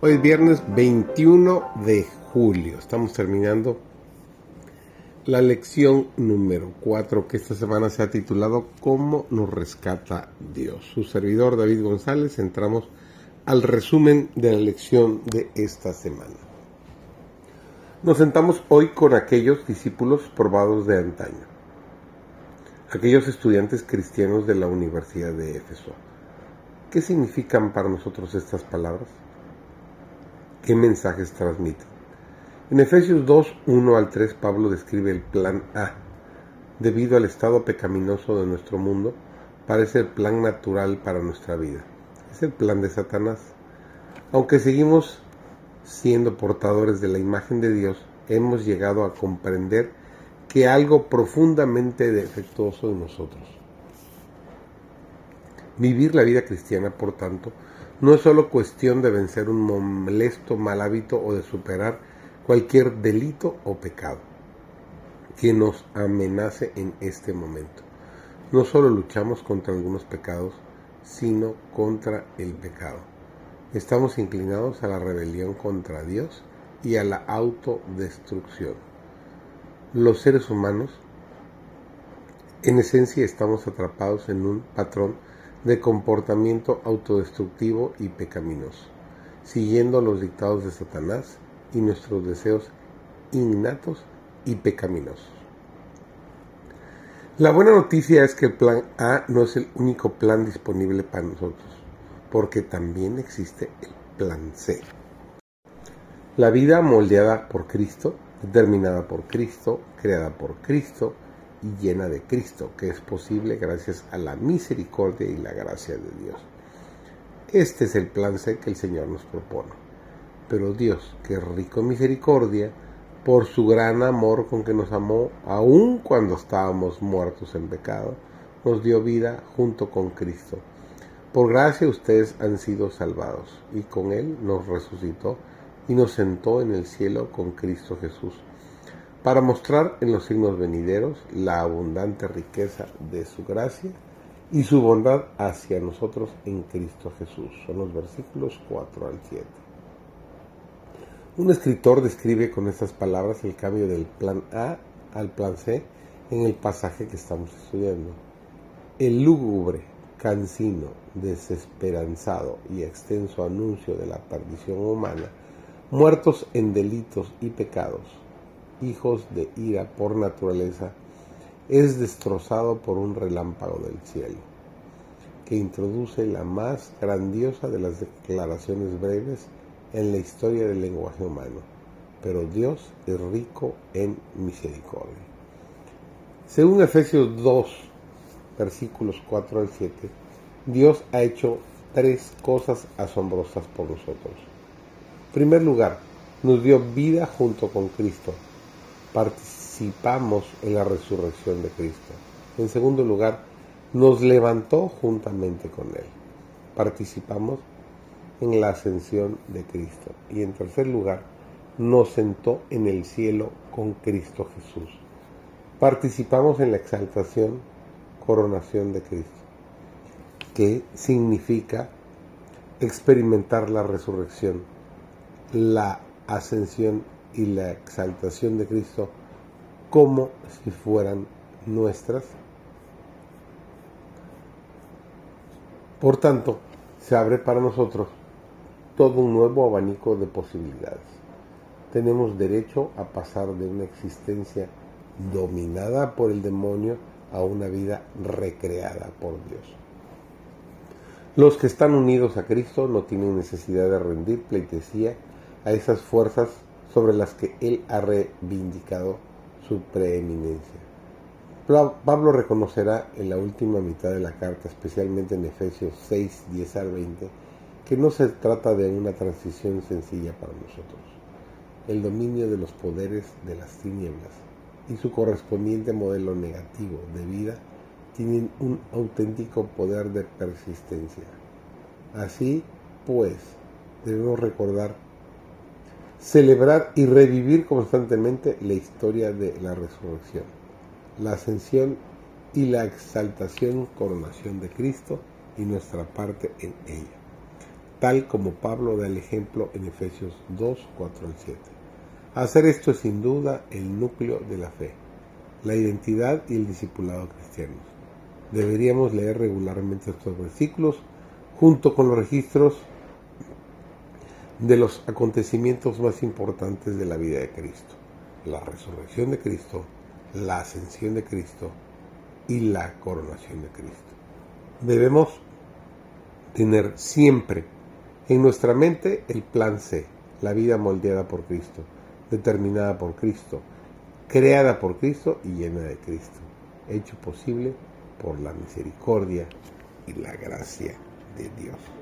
Hoy es viernes 21 de julio. Estamos terminando la lección número 4 que esta semana se ha titulado ¿Cómo nos rescata Dios? Su servidor David González. Entramos al resumen de la lección de esta semana. Nos sentamos hoy con aquellos discípulos probados de antaño, aquellos estudiantes cristianos de la Universidad de Éfeso. ¿Qué significan para nosotros estas palabras? Qué mensajes transmiten. En Efesios 2, 1 al 3, Pablo describe el plan A. Debido al estado pecaminoso de nuestro mundo, parece el plan natural para nuestra vida. Es el plan de Satanás. Aunque seguimos siendo portadores de la imagen de Dios, hemos llegado a comprender que algo profundamente defectuoso en nosotros. Vivir la vida cristiana, por tanto, no es solo cuestión de vencer un molesto mal hábito o de superar cualquier delito o pecado que nos amenace en este momento. No solo luchamos contra algunos pecados, sino contra el pecado. Estamos inclinados a la rebelión contra Dios y a la autodestrucción. Los seres humanos, en esencia, estamos atrapados en un patrón de comportamiento autodestructivo y pecaminoso, siguiendo los dictados de Satanás y nuestros deseos innatos y pecaminosos. La buena noticia es que el plan A no es el único plan disponible para nosotros, porque también existe el plan C. La vida moldeada por Cristo, determinada por Cristo, creada por Cristo, y llena de Cristo, que es posible gracias a la misericordia y la gracia de Dios. Este es el plan que el Señor nos propone. Pero Dios, que es rico en misericordia, por su gran amor con que nos amó, aun cuando estábamos muertos en pecado, nos dio vida junto con Cristo. Por gracia ustedes han sido salvados, y con Él nos resucitó y nos sentó en el cielo con Cristo Jesús para mostrar en los signos venideros la abundante riqueza de su gracia y su bondad hacia nosotros en Cristo Jesús. Son los versículos 4 al 7. Un escritor describe con estas palabras el cambio del plan A al plan C en el pasaje que estamos estudiando. El lúgubre, cansino, desesperanzado y extenso anuncio de la perdición humana, muertos en delitos y pecados, hijos de ira por naturaleza, es destrozado por un relámpago del cielo, que introduce la más grandiosa de las declaraciones breves en la historia del lenguaje humano. Pero Dios es rico en misericordia. Según Efesios 2, versículos 4 al 7, Dios ha hecho tres cosas asombrosas por nosotros. En primer lugar, nos dio vida junto con Cristo participamos en la resurrección de Cristo. En segundo lugar, nos levantó juntamente con Él. Participamos en la ascensión de Cristo. Y en tercer lugar, nos sentó en el cielo con Cristo Jesús. Participamos en la exaltación, coronación de Cristo, que significa experimentar la resurrección, la ascensión y la exaltación de Cristo como si fueran nuestras. Por tanto, se abre para nosotros todo un nuevo abanico de posibilidades. Tenemos derecho a pasar de una existencia dominada por el demonio a una vida recreada por Dios. Los que están unidos a Cristo no tienen necesidad de rendir pleitesía a esas fuerzas sobre las que él ha reivindicado su preeminencia. Pablo reconocerá en la última mitad de la carta, especialmente en Efesios 6, 10 al 20, que no se trata de una transición sencilla para nosotros. El dominio de los poderes de las tinieblas y su correspondiente modelo negativo de vida tienen un auténtico poder de persistencia. Así pues, debemos recordar celebrar y revivir constantemente la historia de la resurrección, la ascensión y la exaltación, coronación de Cristo y nuestra parte en ella. tal como Pablo da el ejemplo en Efesios 2, 4 al 7. Hacer esto es sin duda el núcleo de la fe, la identidad y el discipulado cristianos. Deberíamos leer regularmente estos versículos junto con los registros de los acontecimientos más importantes de la vida de Cristo, la resurrección de Cristo, la ascensión de Cristo y la coronación de Cristo. Debemos tener siempre en nuestra mente el plan C, la vida moldeada por Cristo, determinada por Cristo, creada por Cristo y llena de Cristo, hecho posible por la misericordia y la gracia de Dios.